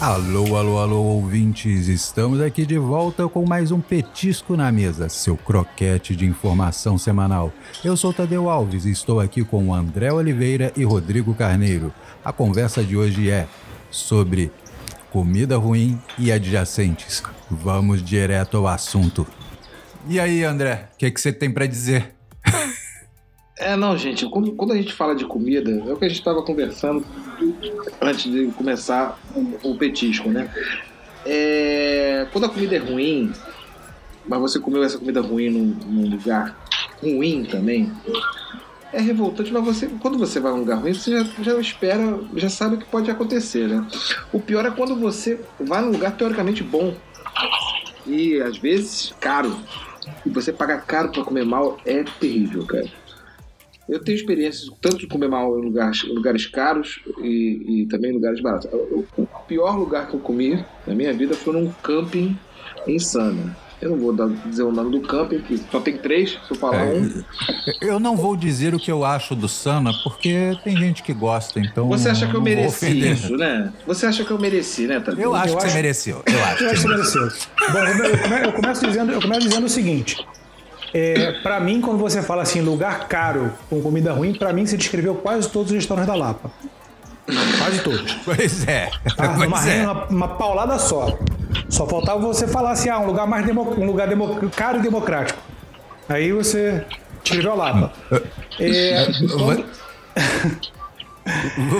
Alô, alô, alô, ouvintes! Estamos aqui de volta com mais um Petisco na Mesa, seu croquete de informação semanal. Eu sou Tadeu Alves e estou aqui com André Oliveira e Rodrigo Carneiro. A conversa de hoje é sobre comida ruim e adjacentes. Vamos direto ao assunto. E aí, André, o que, que você tem para dizer? É, não, gente, quando, quando, a gente fala de comida, é o que a gente estava conversando antes de começar o, o petisco, né? É, quando a comida é ruim, mas você comeu essa comida ruim num, num, lugar ruim também, é revoltante, mas você, quando você vai num lugar ruim, você já, já espera, já sabe o que pode acontecer, né? O pior é quando você vai num lugar teoricamente bom e às vezes caro. E você paga caro para comer mal é terrível, cara. Eu tenho experiências tanto de comer mal em lugares, lugares caros e, e, também em lugares baratos. O pior lugar que eu comi na minha vida foi num camping em Sana. Eu não vou dar, dizer o nome do camping, que só tem três, se eu falar é, um. Eu não vou dizer o que eu acho do Sana, porque tem gente que gosta, então. Você acha que eu mereci isso, né? Você acha que eu mereci, né, Tadeu? Eu acho eu que acho... você mereceu. Eu acho, eu acho que você mereceu. Bom, eu começo, dizendo, eu começo dizendo o seguinte: é, para mim, quando você fala assim, lugar caro com comida ruim, para mim você descreveu quase todos os restaurantes da Lapa. Quase todos. Pois é. Tá? Pois uma, é. Uma, uma, paulada só. Só faltava você falar assim, ah, um lugar mais demo, um lugar demo, caro e democrático. Aí você descreveu a Lapa. É, quando...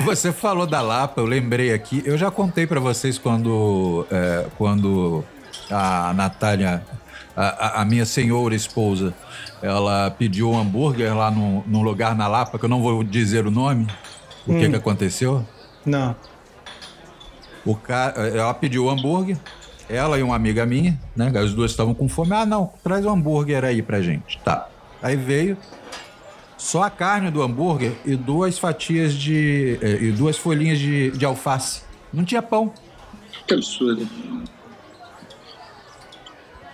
Você falou da Lapa, eu lembrei aqui. Eu já contei para vocês quando, é, quando a Natália a, a, minha senhora esposa, ela pediu um hambúrguer lá num, num lugar na Lapa, que eu não vou dizer o nome. O hum. que, que aconteceu? Não. O cara, ela pediu o hambúrguer, ela e uma amiga minha, né? As duas estavam com fome. Ah, não, traz um hambúrguer aí pra gente. Tá. Aí veio só a carne do hambúrguer e duas fatias de. Eh, e duas folhinhas de, de alface. Não tinha pão. Que absurdo.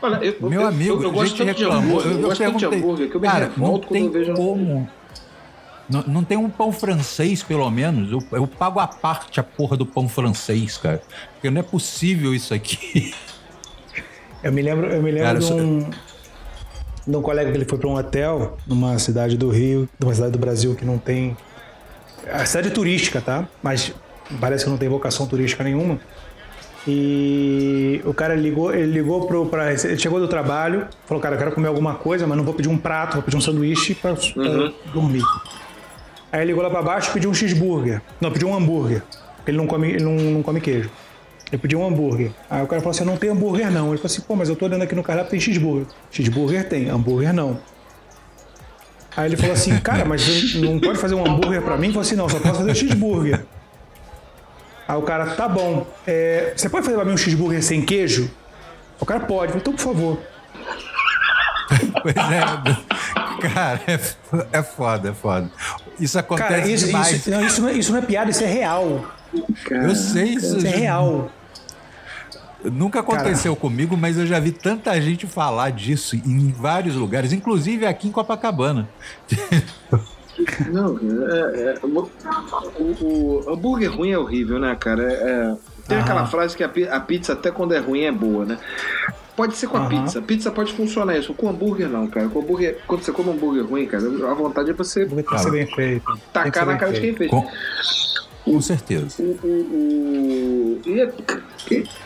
Olha, eu, Meu eu, amigo, eu, eu gosto gente reclamou. Eu, eu, gosto tanto de hambúrguer que eu me cara, revolto quando eu vejo. Como. Não, não, tem um pão francês, pelo menos. Eu, eu pago a parte a porra do pão francês, cara. Porque não é possível isso aqui. Eu me lembro, eu me lembro cara, de, um, de um colega que ele foi para um hotel numa cidade do Rio, numa cidade do Brasil que não tem. A cidade é turística, tá? Mas parece que não tem vocação turística nenhuma. E o cara ligou, ele ligou pro, pra, ele chegou do trabalho, falou, cara, eu quero comer alguma coisa, mas não vou pedir um prato, vou pedir um sanduíche para uhum. dormir. Aí ele ligou lá para baixo e pediu um cheeseburger. Não, pediu um hambúrguer. Ele não come, ele não, não come queijo. Ele pediu um hambúrguer. Aí o cara falou assim: não tem hambúrguer não. Ele falou assim: pô, mas eu tô olhando aqui no cardápio tem cheeseburger. Cheeseburger tem, hambúrguer não. Aí ele falou assim: cara, mas não pode fazer um hambúrguer para mim? Ele falou assim: não, só posso fazer cheeseburger. Aí o cara, tá bom. É, você pode fazer pra mim um cheeseburger sem queijo? O cara pode. Então, por favor. pois é. Cara, é, é foda, é foda. Isso acontece cara, isso, demais. Isso, não, isso, não é, isso não é piada, isso é real. eu sei isso. Isso é real. Nunca aconteceu comigo, mas eu já vi tanta gente falar disso em vários lugares, inclusive aqui em Copacabana. Não, é, é, o, o, hambúrguer ruim é horrível, né, cara? É, é tem aquela frase que a, a, pizza, até quando é ruim, é boa, né? Pode ser com a pizza. Pizza pode funcionar isso. Com hambúrguer, não, cara. Com hambúrguer, quando você come hambúrguer ruim, cara, a vontade é você. Tem bem feito. Tacar na cara de quem fez. Com, com certeza. O, o, o, e é,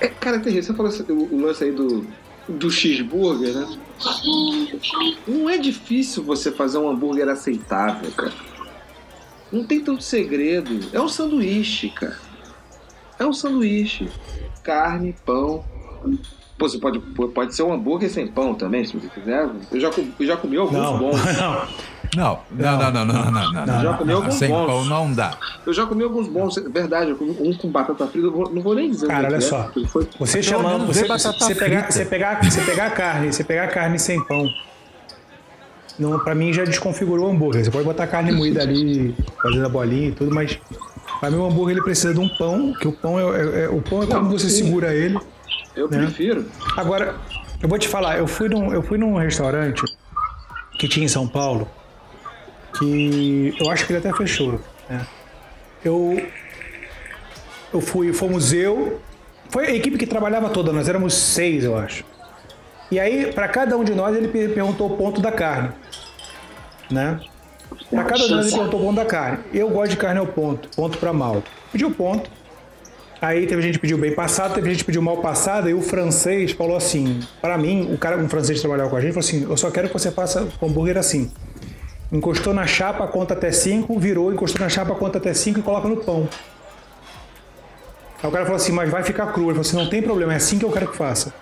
é, cara, é terrível. Você falou assim, o, o lance aí do, do cheeseburger, né? Não é difícil você fazer um hambúrguer aceitável, cara. Não tem tanto segredo. É um sanduíche, cara. É um sanduíche. Carne, pão. Pô, você pode, pode ser um hambúrguer sem pão também, se você quiser. Eu já, eu já comi alguns não, bons. Não, não, não, não, não, não, não. não já comi alguns sem bons. pão não dá. Eu já comi alguns bons, verdade. Eu comi um com batata frita, não vou nem dizer. Cara, olha é, só. Foi... Você chamando, você, você, pegar, você, pegar, você pegar a carne, você pegar a carne sem pão. Não, pra mim já desconfigurou o hambúrguer. Você pode botar carne moída ali, fazendo a bolinha e tudo, mas pra mim o hambúrguer ele precisa de um pão, que o pão é, é, é o pão é não, como você sim. segura ele. Eu né? prefiro. Agora, eu vou te falar, eu fui num, eu fui num restaurante que tinha em São Paulo que eu acho que ele até fechou. Né? Eu, eu fui, fomos eu, Foi a equipe que trabalhava toda, nós éramos seis, eu acho. E aí, para cada um de nós, ele perguntou o ponto da carne. Né? Para cada um de nós, ele perguntou o ponto da carne. Eu gosto de carne ao ponto, ponto para mal. Pediu ponto. Aí teve gente que pediu bem passado, teve gente que pediu mal passado, e o francês falou assim: para mim, o cara, um francês que trabalhava com a gente, falou assim: eu só quero que você faça hambúrguer assim. Encostou na chapa, conta até 5, virou, encostou na chapa, conta até 5 e coloca no pão. Aí o cara falou assim, mas vai ficar cru. Ele falou assim, não tem problema, é assim que eu quero que faça.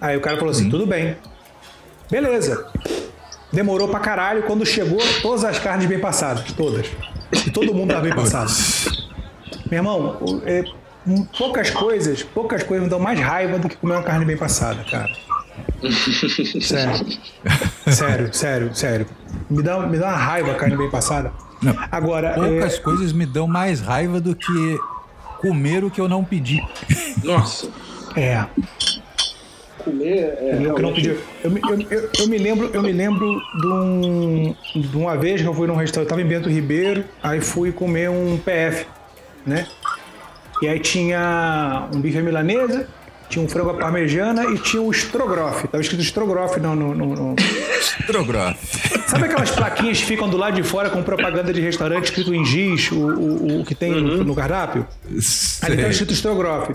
Aí o cara falou assim, tudo bem. Beleza. Demorou pra caralho. Quando chegou, todas as carnes bem passadas. Todas. E todo mundo tava bem passado. Meu irmão, é, poucas coisas, poucas coisas me dão mais raiva do que comer uma carne bem passada, cara. Sério. sério, sério, sério. Me dá, me dá uma raiva a carne bem passada. Não, Agora, poucas é... coisas me dão mais raiva do que comer o que eu não pedi. Nossa. É. Comer é. Eu, não pedi. Eu, eu, eu, eu, me lembro, eu me lembro de, um, de uma vez que eu fui num restaurante, eu tava em Bento Ribeiro, aí fui comer um PF, né? E aí tinha um bife milanesa, tinha um frango à parmegiana e tinha o estrogonofe. Tava escrito estrogonofe no, no, no, no... Estrogonofe. Sabe aquelas plaquinhas que ficam do lado de fora com propaganda de restaurante escrito em giz, o, o, o que tem uhum. no, no, cardápio? Sei. Ali tava escrito estrogonofe.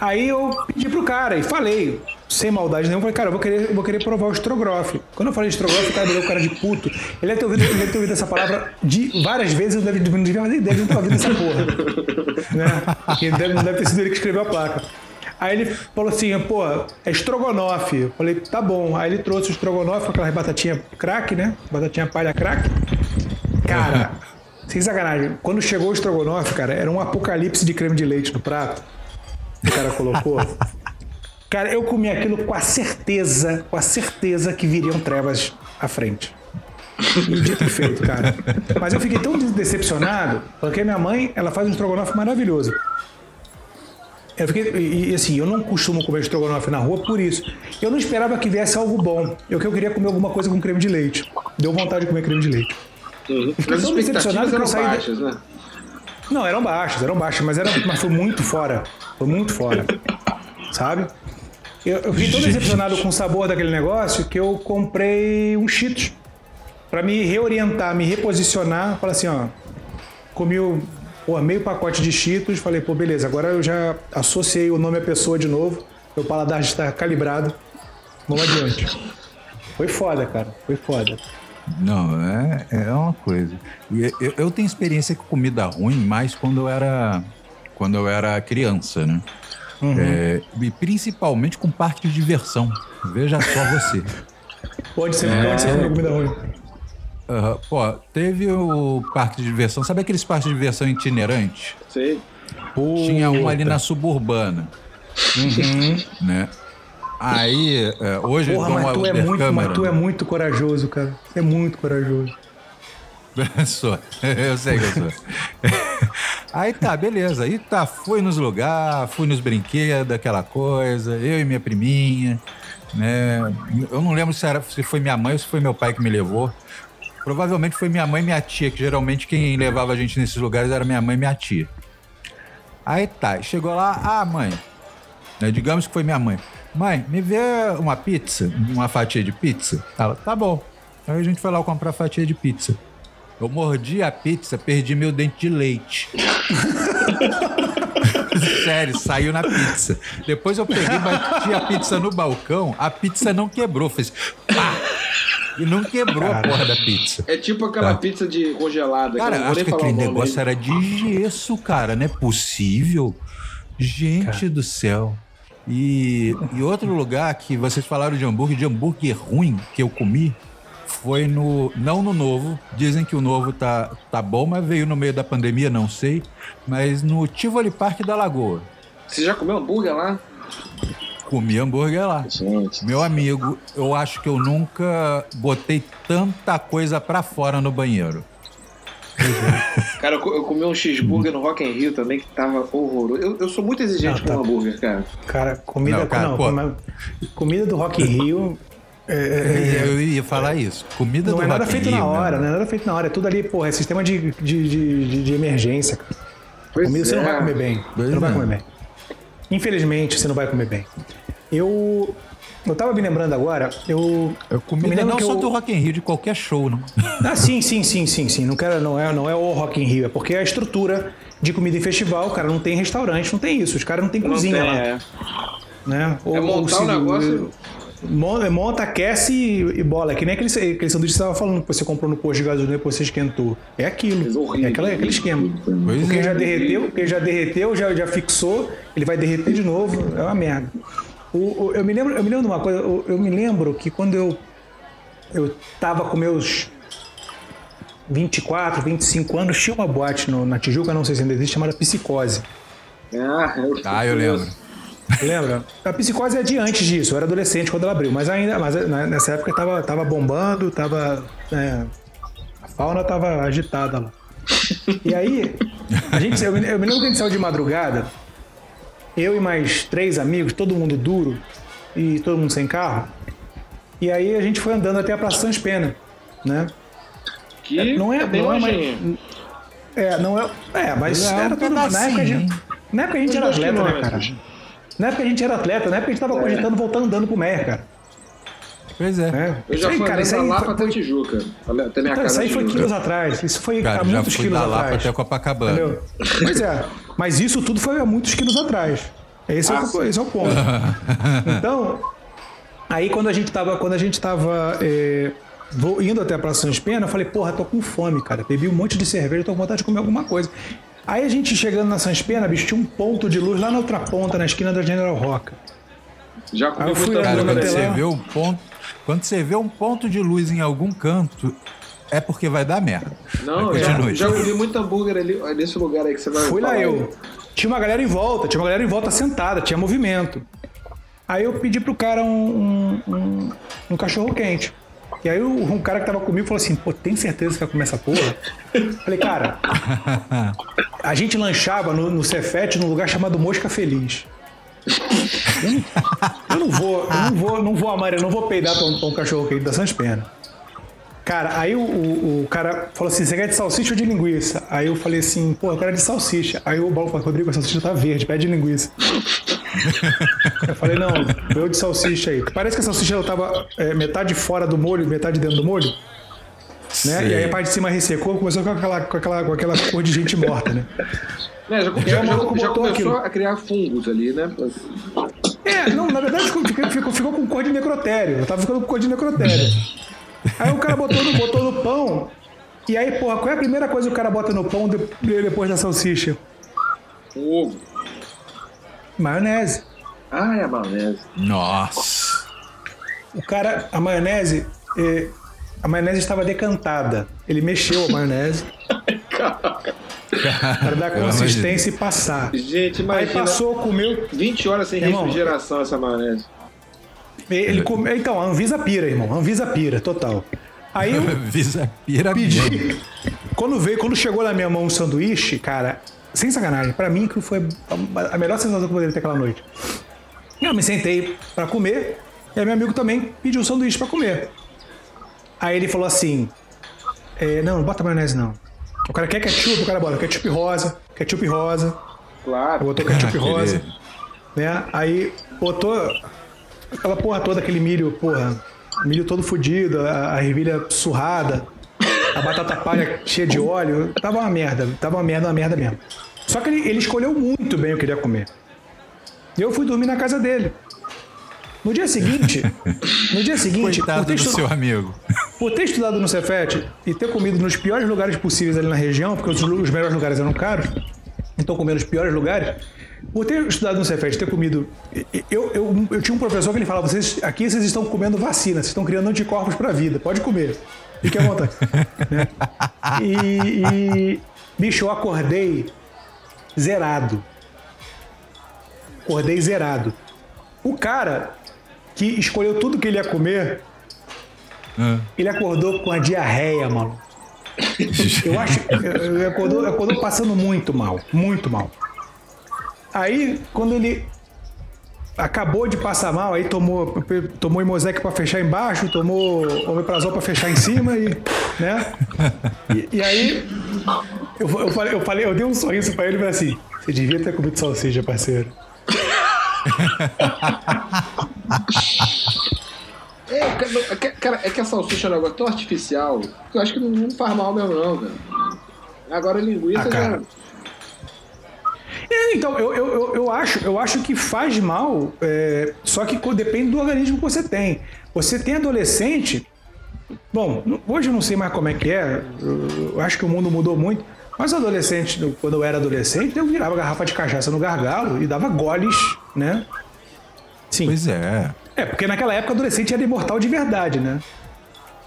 Aí eu pedi pro cara e falei, sem maldade nenhuma, falei, cara, eu vou querer, eu vou querer provar o estrogonofe. Quando eu falei estrogonofe, o cara deu cara de puto. Ele deve ter ouvido, ele deve ter ouvido essa palavra de várias vezes, eu deve, não devia fazer ideia, ele não tá ouvindo essa porra. né? Ele deve, não deve ter sido ele que escreveu a placa. Aí ele falou assim, pô, é estrogonofe. Eu falei, tá bom. Aí ele trouxe o estrogonofe com aquelas batatinha crack, né? Batatinha palha crack. Cara, sem sacanagem, quando chegou o estrogonofe, cara, era um apocalipse de creme de leite no prato. O cara colocou. cara, eu comi aquilo com a certeza, com a certeza que viriam trevas à frente. E dito e feito, cara. Mas eu fiquei tão decepcionado, porque minha mãe, ela faz um estrogonofe maravilhoso. Eu fiquei, e, assim, eu não costumo comer estrogonofe na rua por isso. Eu não esperava que viesse algo bom. Eu que eu queria comer alguma coisa com creme de leite. Deu vontade de comer creme de leite. Uhum. Fiquei tão decepcionado que eu saí. Baixas, né? Não, eram baixas, eram baixas, mas, era, mas foi muito fora. Foi muito fora. Sabe? Eu, eu fiquei tão decepcionado com o sabor daquele negócio que eu comprei um Cheetos para me reorientar, me reposicionar. Falar assim, ó, comi o pô, meio pacote de Cheetos, falei, pô, beleza, agora eu já associei o nome à pessoa de novo, meu paladar está calibrado, vamos adiante. Foi foda, cara, foi foda. Não, é, é uma coisa. Eu, eu tenho experiência com comida ruim mais quando eu era, quando eu era criança, né? Uhum. É, e principalmente com parque de diversão. Veja só você. pode ser, é... pode ser comida ruim. Uhum. Pô, teve o parque de diversão. Sabe aqueles parques de diversão itinerantes? Sei. Tinha um ali na suburbana. Uhum. né? Aí, é, hoje Porra, mas tu, é muito, mas tu é muito corajoso, cara. É muito corajoso. sou. Eu sei que eu sou. Aí tá, beleza. Aí tá, fui nos lugares, fui nos brinquedos, aquela coisa. Eu e minha priminha, né? Eu não lembro se, era, se foi minha mãe ou se foi meu pai que me levou. Provavelmente foi minha mãe e minha tia, que geralmente quem levava a gente nesses lugares era minha mãe e minha tia. Aí tá, chegou lá, ah, mãe, né, digamos que foi minha mãe. Mãe, me vê uma pizza, uma fatia de pizza? Ela, tá bom. Aí a gente foi lá comprar fatia de pizza. Eu mordi a pizza, perdi meu dente de leite. Sério, saiu na pizza. Depois eu peguei, bati a pizza no balcão, a pizza não quebrou, fez pá! E não quebrou cara, a porra da pizza. É tipo aquela tá. pizza de congelada. Cara, que acho que aquele negócio era de gesso, cara. Não é possível. Gente cara. do céu. E, e outro lugar que vocês falaram de hambúrguer, de hambúrguer ruim que eu comi, foi no. Não no novo. Dizem que o novo tá, tá bom, mas veio no meio da pandemia, não sei. Mas no Tivoli Park da Lagoa. Você já comeu hambúrguer lá? Comi hambúrguer lá. Gente. Meu amigo, eu acho que eu nunca botei tanta coisa pra fora no banheiro. Cara, eu, eu comi um cheeseburger no Rock in Rio também que tava horroroso. Eu, eu sou muito exigente não, tá. com hambúrguer, cara. Cara, comida, não, cara, não, comida do Rock in Rio é, é, é, eu ia falar isso. Comida não do é nada feito Rio, na hora, não é nada feito na hora. É tudo ali, porra, é sistema de, de, de, de emergência. Pois comida é. você não vai é. comer bem. Pois você não vai comer bem. Infelizmente, você não vai comer bem. Eu eu tava me lembrando agora, eu. Eu comida não só eu... do Rock in Rio, de qualquer show, não. Ah, sim, sim, sim, sim, sim. Não, quero, não, é, não é o Rock in Rio, é porque a estrutura de comida em festival, cara, não tem restaurante, não tem isso. Os caras não tem não cozinha tem, lá. É. Né? Ou, é montar o um negócio. Monta, aquece e, e bola. É que nem aquele, aquele sanduíche que você estava falando que você comprou no posto de gasolina e depois você esquentou. É aquilo. É, aquela, aquele esquema. Pois porque é. já derreteu, porque já derreteu, já, já fixou, ele vai derreter de novo. É uma merda. O, o, eu, me lembro, eu me lembro de uma coisa, eu, eu me lembro que quando eu, eu tava com meus 24, 25 anos, tinha uma boate no, na Tijuca, não sei se ainda existe, chamada Psicose. Ah, eu, ah, eu lembro. Lembra? A psicose é de antes disso, eu era adolescente quando ela abriu, mas ainda, mas né, nessa época tava, tava bombando, tava. É, a fauna tava agitada lá. E aí, a gente, eu, eu me lembro que a gente saiu de madrugada eu e mais três amigos, todo mundo duro e todo mundo sem carro. E aí a gente foi andando até a Praça Sans Pena, né? Que é, não é, bem não é, mais, é, não é, é, mas é, era tudo na época, a gente, na época a gente era atleta, né, cara? Na época a gente era atleta, na época a gente tava é. cogitando voltar andando pro Mer, cara. Pois é. é. Eu já fui cara, isso aí, lá pra Tijuca, até minha então, casa. Isso aí foi quilos atrás. Isso foi cara, há muitos quilos atrás. lá até Copacabana. Entendeu? Pois é. Mas isso tudo foi há muitos quilos atrás. Esse, ah, é, o, esse é o ponto. então, aí quando a gente tava, quando a gente tava é, indo até a Praça Sans Pena, eu falei, porra, tô com fome, cara. Bebi um monte de cerveja, tô com vontade de comer alguma coisa. Aí a gente chegando na Sans Pena, bicho, tinha um ponto de luz lá na outra ponta, na esquina da General Roca. Já comi muita cara, quando você vê um ponto, quando você vê um ponto de luz em algum canto, é porque vai dar merda. Não, já, já ouvi muito hambúrguer ali, nesse lugar aí que você vai Fui lá eu. Tinha uma galera em volta, tinha uma galera em volta sentada, tinha movimento. Aí eu pedi pro cara um, um, um, um cachorro quente. E aí um cara que tava comigo falou assim, pô, tem certeza que vai comer essa porra? Falei, cara, a gente lanchava no, no Cefete num lugar chamado Mosca Feliz. Eu não vou, eu não vou, não vou amar, eu não vou peidar pra um, pra um cachorro quente da Sans Pena. Cara, aí o, o, o, cara falou assim: você quer de salsicha ou de linguiça? Aí eu falei assim: pô, eu quero de salsicha. Aí o Paulo falou: Rodrigo, a salsicha tá verde, pede de linguiça. eu falei: não, eu de salsicha aí. Parece que a salsicha tava é, metade fora do molho, metade dentro do molho. Né? E aí a parte de cima ressecou, começou com aquela, com aquela, com aquela cor de gente morta, né? É, já, já, já, já começou aquilo. a criar fungos ali, né? É, não, na verdade ficou, ficou, ficou com cor de necrotério. Eu tava ficando com cor de necrotério. Aí o cara botou no, botou no pão. E aí, porra, qual é a primeira coisa que o cara bota no pão de, depois da salsicha? Ovo. Maionese. Ah, é a maionese. Nossa. O cara, a maionese, eh, a maionese estava decantada. Ele mexeu a maionese. para dar consistência e passar. Gente, imagina. Aí passou, comeu. 20 horas sem Irmão, refrigeração essa maionese. Ele come... Então, a Anvisa pira, irmão. Anvisa pira, total. Aí eu Anvisa pira pedi. Quando veio, quando chegou na minha mão um sanduíche, cara, sem sacanagem, para mim que foi a melhor sensação que eu poderia ter aquela noite. Eu me sentei para comer, e aí meu amigo também pediu um sanduíche para comer. Aí ele falou assim: é, Não, não bota maionese não. O cara quer ketchup, o cara bota ketchup rosa, ketchup rosa. Claro. Botou ketchup rosa. Né? Aí botou aquela porra toda, aquele milho, porra, milho todo fodido, a, a ervilha surrada, a batata palha cheia de óleo. Tava uma merda, tava uma merda, uma merda mesmo. Só que ele, ele escolheu muito bem o que ele ia comer. E eu fui dormir na casa dele. No dia seguinte, no dia seguinte, Coitado por ter, do seu amigo. Por ter estudado no Cefet e ter comido nos piores lugares possíveis ali na região, porque os, os melhores lugares eram caros, então comer nos piores lugares, por ter estudado no Cefet, ter comido. Eu, eu, eu tinha um professor que ele falava: vocês, aqui vocês estão comendo vacina, vocês estão criando anticorpos para a vida, pode comer. Fique à vontade. né? e, e, bicho, eu acordei zerado. Acordei zerado. O cara que escolheu tudo que ele ia comer, ah. ele acordou com a diarreia, mano. Eu acho. Ele acordou, acordou passando muito mal. Muito mal. Aí, quando ele acabou de passar mal, aí tomou, tomou Imosec para fechar embaixo, tomou Omeprazol para fechar em cima e, né? E, e, aí Eu, eu, falei, eu falei, eu dei um sorriso pra ele e falei assim: você devia ter comido salsicha, parceiro. É, cara, é que a salsicha é um negócio tão artificial que eu acho que não faz mal mesmo, não, cara. Agora a linguiça ah, já. É, então, eu, eu, eu, acho, eu acho que faz mal, é, só que depende do organismo que você tem. Você tem adolescente. Bom, hoje eu não sei mais como é que é, eu acho que o mundo mudou muito. Mas adolescente, quando eu era adolescente, eu virava garrafa de cachaça no gargalo e dava goles, né? Sim. Pois é. É, porque naquela época adolescente era imortal de verdade, né?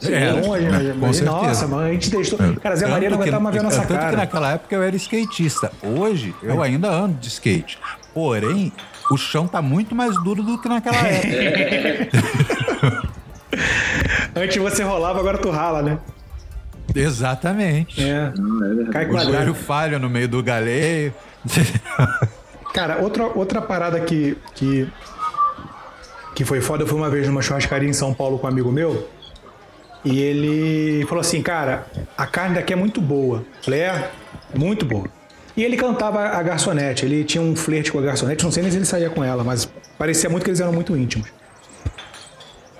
É, longe, né? mas, nossa, mas a gente deixou. É. Cara, Zé Maria não aguentava mais ver a nossa tanto cara. que naquela época eu era skatista. Hoje, eu é. ainda ando de skate. Porém, o chão tá muito mais duro do que naquela época. Antes você rolava, agora tu rala, né? Exatamente. É. é Cai o joelho falha no meio do galeio. Cara, outra, outra parada que, que, que foi foda, eu fui uma vez numa churrascaria em São Paulo com um amigo meu. E ele falou assim, cara, a carne daqui é muito boa. falei, é, muito boa. E ele cantava a garçonete, ele tinha um flerte com a garçonete, não sei nem se ele saía com ela, mas parecia muito que eles eram muito íntimos.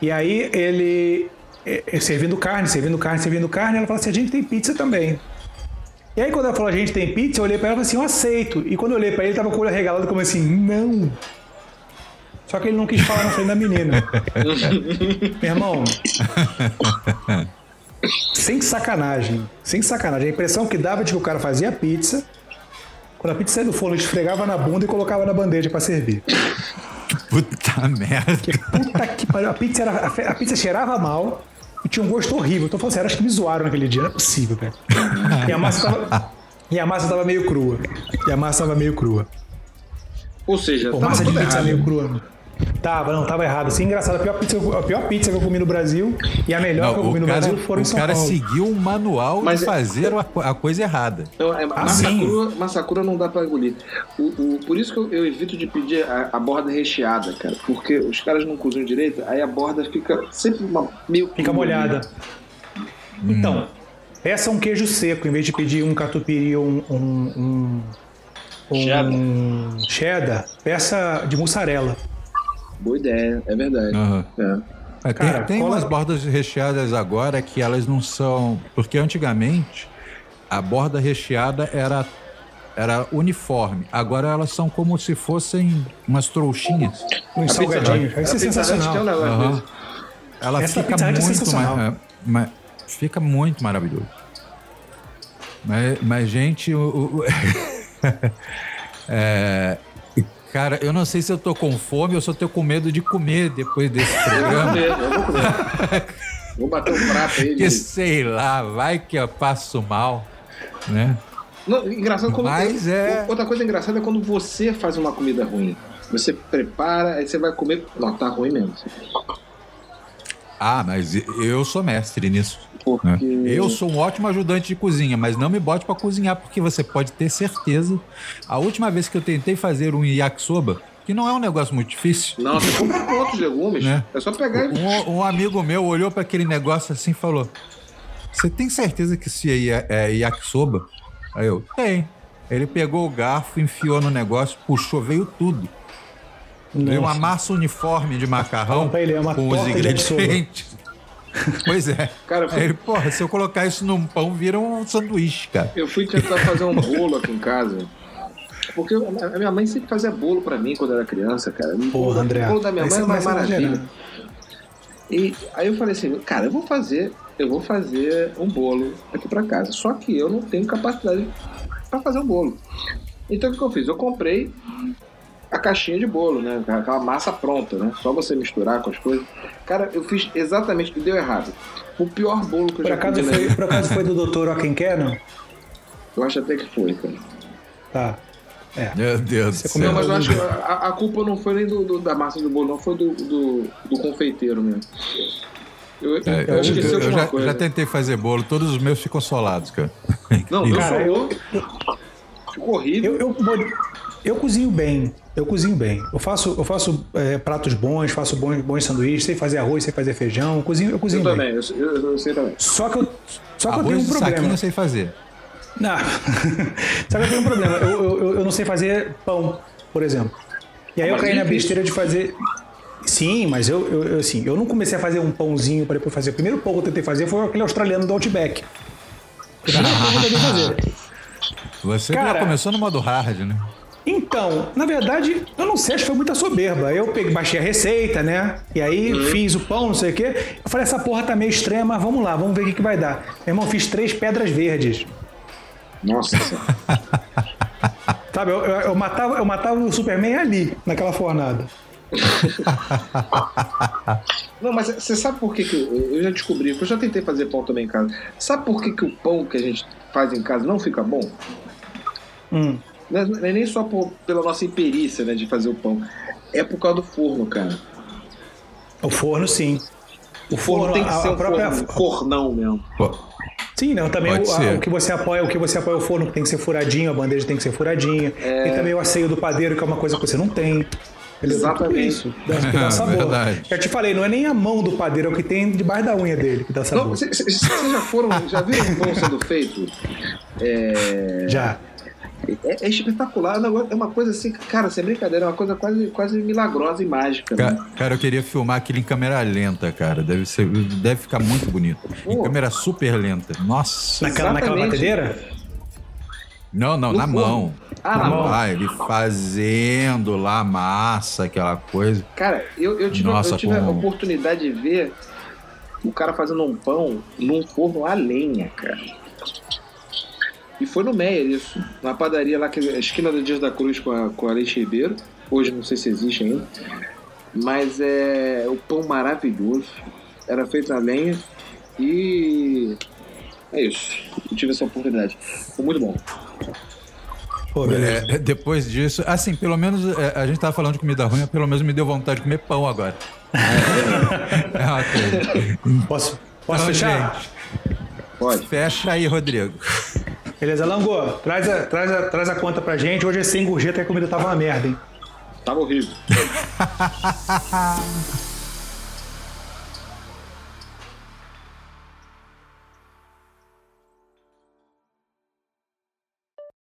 E aí ele é, é, servindo carne, servindo carne, servindo carne. Ela falou assim: a gente tem pizza também. E aí, quando ela falou a gente tem pizza, eu olhei pra ela e falei assim: eu aceito. E quando eu olhei pra ele, ele tava com o olho regalado, como assim: não. Só que ele não quis falar na frente da menina. Meu irmão. sem sacanagem. Sem sacanagem. A impressão que dava de que o cara fazia pizza. Quando a pizza saía do forno, ele esfregava na bunda e colocava na bandeja para servir. Puta merda. Que puta que pariu. A pizza, era, a pizza cheirava mal e tinha um gosto horrível. Então eu falei assim, acho que me zoaram naquele dia, não é possível, velho. E a massa tava, e a massa tava meio crua. E a massa tava meio crua. Ou seja, Pô, massa de pizza errado. meio crua. Tava, não, tava errado. Assim, engraçado. A pior, pizza, a pior pizza que eu comi no Brasil e a melhor não, que eu comi no cara, Brasil foram em São Paulo. O cara seguiu um manual Mas de é- fazer é, a, coisa errada. Então, é, massa, crua, massa crua não dá pra engolir. O, o, por isso que eu, eu, evito de pedir a, a, borda recheada, cara. Porque os caras não cozinham direito, aí a borda fica sempre uma, meio... Fica molhada. Hum. Então, peça um queijo seco, em vez de pedir um catupiry ou um... um, um um cheddar. cheddar, peça de mussarela. Boa ideia, é verdade. Uhum. É. É, tem, Cara, tem umas bordas recheadas agora que elas não são. Porque antigamente a borda recheada era, era uniforme. Agora elas são como se fossem umas trouxinhas. Uns salgadinhos. Isso é sensacional. Uhum. Ela Essa fica é muito. É fica muito maravilhoso. Mas, mas gente, o, o é, Cara, eu não sei se eu tô com fome ou se eu tô com medo de comer depois desse programa. eu vou comer. Vou bater um prato aí. Que sei lá, vai que eu passo mal, né? Não, engraçado quando Mas é... Outra coisa engraçada é quando você faz uma comida ruim. Você prepara, aí você vai comer. Não, tá ruim mesmo. Ah, mas eu sou mestre nisso. Porque... Né? Eu sou um ótimo ajudante de cozinha, mas não me bote para cozinhar, porque você pode ter certeza. A última vez que eu tentei fazer um yakisoba, que não é um negócio muito difícil. Não, você compra outros legumes. Né? É só pegar e... um, um amigo meu olhou para aquele negócio assim e falou: Você tem certeza que isso é, é yakisoba? Aí eu, tem. Ele pegou o garfo, enfiou no negócio, puxou, veio tudo. Nossa. Uma massa uniforme de macarrão ele, é com os ingredientes. Pois é. Cara, fui... Aí, porra, se eu colocar isso num pão, vira um sanduíche, cara. Eu fui tentar fazer um bolo aqui em casa. Porque a minha mãe sempre fazia bolo pra mim quando eu era criança, cara. Porra, André. O bolo da minha mãe é uma maravilha. E aí eu falei assim, cara, eu vou fazer, eu vou fazer um bolo aqui pra casa. Só que eu não tenho capacidade para fazer um bolo. Então o que eu fiz? Eu comprei a caixinha de bolo, né? Aquela massa pronta, né? Só você misturar com as coisas. Cara, eu fiz exatamente o que deu errado. O pior bolo que eu por já acaso foi, Por acaso foi do doutor não? Eu acho até que foi, cara. Tá. É. Meu Deus do céu. Não, mas eu acho que a, a, culpa não foi nem do, do, da massa do bolo, não, foi do, do, do confeiteiro mesmo. Eu, é, eu, esqueci eu, eu já, já tentei fazer bolo, todos os meus ficam solados, cara. Não, cara, eu, ficou horrível. Eu, eu, eu cozinho bem. Eu cozinho bem. Eu faço, eu faço é, pratos bons, faço bons, bons sanduíches, sei fazer arroz, sei fazer feijão. Eu cozinho, eu cozinho eu bem. Também, eu, eu, eu sei também. Só que eu, só que arroz eu tenho um problema. Saquinho eu sei fazer. Não. Sabe que eu tenho um problema? Eu, eu, eu não sei fazer pão, por exemplo. E aí eu caí na besteira de fazer. Sim, mas eu, eu, eu, assim, eu não comecei a fazer um pãozinho para depois fazer. O primeiro pão que eu tentei fazer foi aquele australiano do Outback. O primeiro pão que eu tentei fazer. Você Cara, já começou no modo hard, né? Então, na verdade, eu não sei, acho que foi muita soberba. Eu peguei, baixei a receita, né? E aí uhum. fiz o pão, não sei o quê. Eu falei, essa porra tá meio estranha, mas vamos lá, vamos ver o que, que vai dar. Meu irmão, fiz três pedras verdes. Nossa. Sabe, eu, eu, eu, matava, eu matava o Superman ali, naquela fornada. Não, mas você sabe por que, que eu, eu já descobri, eu já tentei fazer pão também em casa. Sabe por que, que o pão que a gente faz em casa não fica bom? Hum. Não é nem só por, pela nossa imperícia né, de fazer o pão. É por causa do forno, cara. O forno, sim. O forno, forno tem que a, ser um própria... forno, fornão mesmo. Sim, não, também o, o, que você apoia, o que você apoia o forno tem que ser furadinho, a bandeja tem que ser furadinha. É... E também o asseio do padeiro, que é uma coisa que você não tem. Exatamente. Isso, dá, dá sabor. Verdade. Já te falei, não é nem a mão do padeiro, é o que tem debaixo da unha dele que dá sabor. Vocês já foram, já viram um pão sendo feito? É... Já. É, é, espetacular, é uma coisa assim, cara, sem brincadeira, é uma coisa quase, quase milagrosa e mágica. Né? Cara, cara, eu queria filmar aquilo em câmera lenta, cara. Deve, ser, deve ficar muito bonito. Pô. Em câmera super lenta. Nossa. Naquela, naquela batedeira? Não, não, no na mão. Ah, na mão. Ah, ele fazendo lá massa, aquela coisa. Cara, eu, eu tive, Nossa, eu tive como... a oportunidade de ver o cara fazendo um pão num forno a lenha, cara. E foi no Meyer isso. Na padaria lá, que é a esquina do Dias da Cruz com a, com a Leite Ribeiro. Hoje não sei se existe ainda. Mas é o pão maravilhoso. Era feito a lenha. E é isso. Eu tive essa oportunidade. Foi muito bom. Pô, é, depois disso, assim, pelo menos é, a gente tava falando de comida ruim, pelo menos me deu vontade de comer pão agora. É, é uma coisa. Posso, posso então, fechar? Gente, Pode. Fecha aí, Rodrigo. Beleza, Lango, traz a, traz, a, traz a conta pra gente. Hoje é sem gorjeta e a comida tava uma merda, hein? Tava horrível.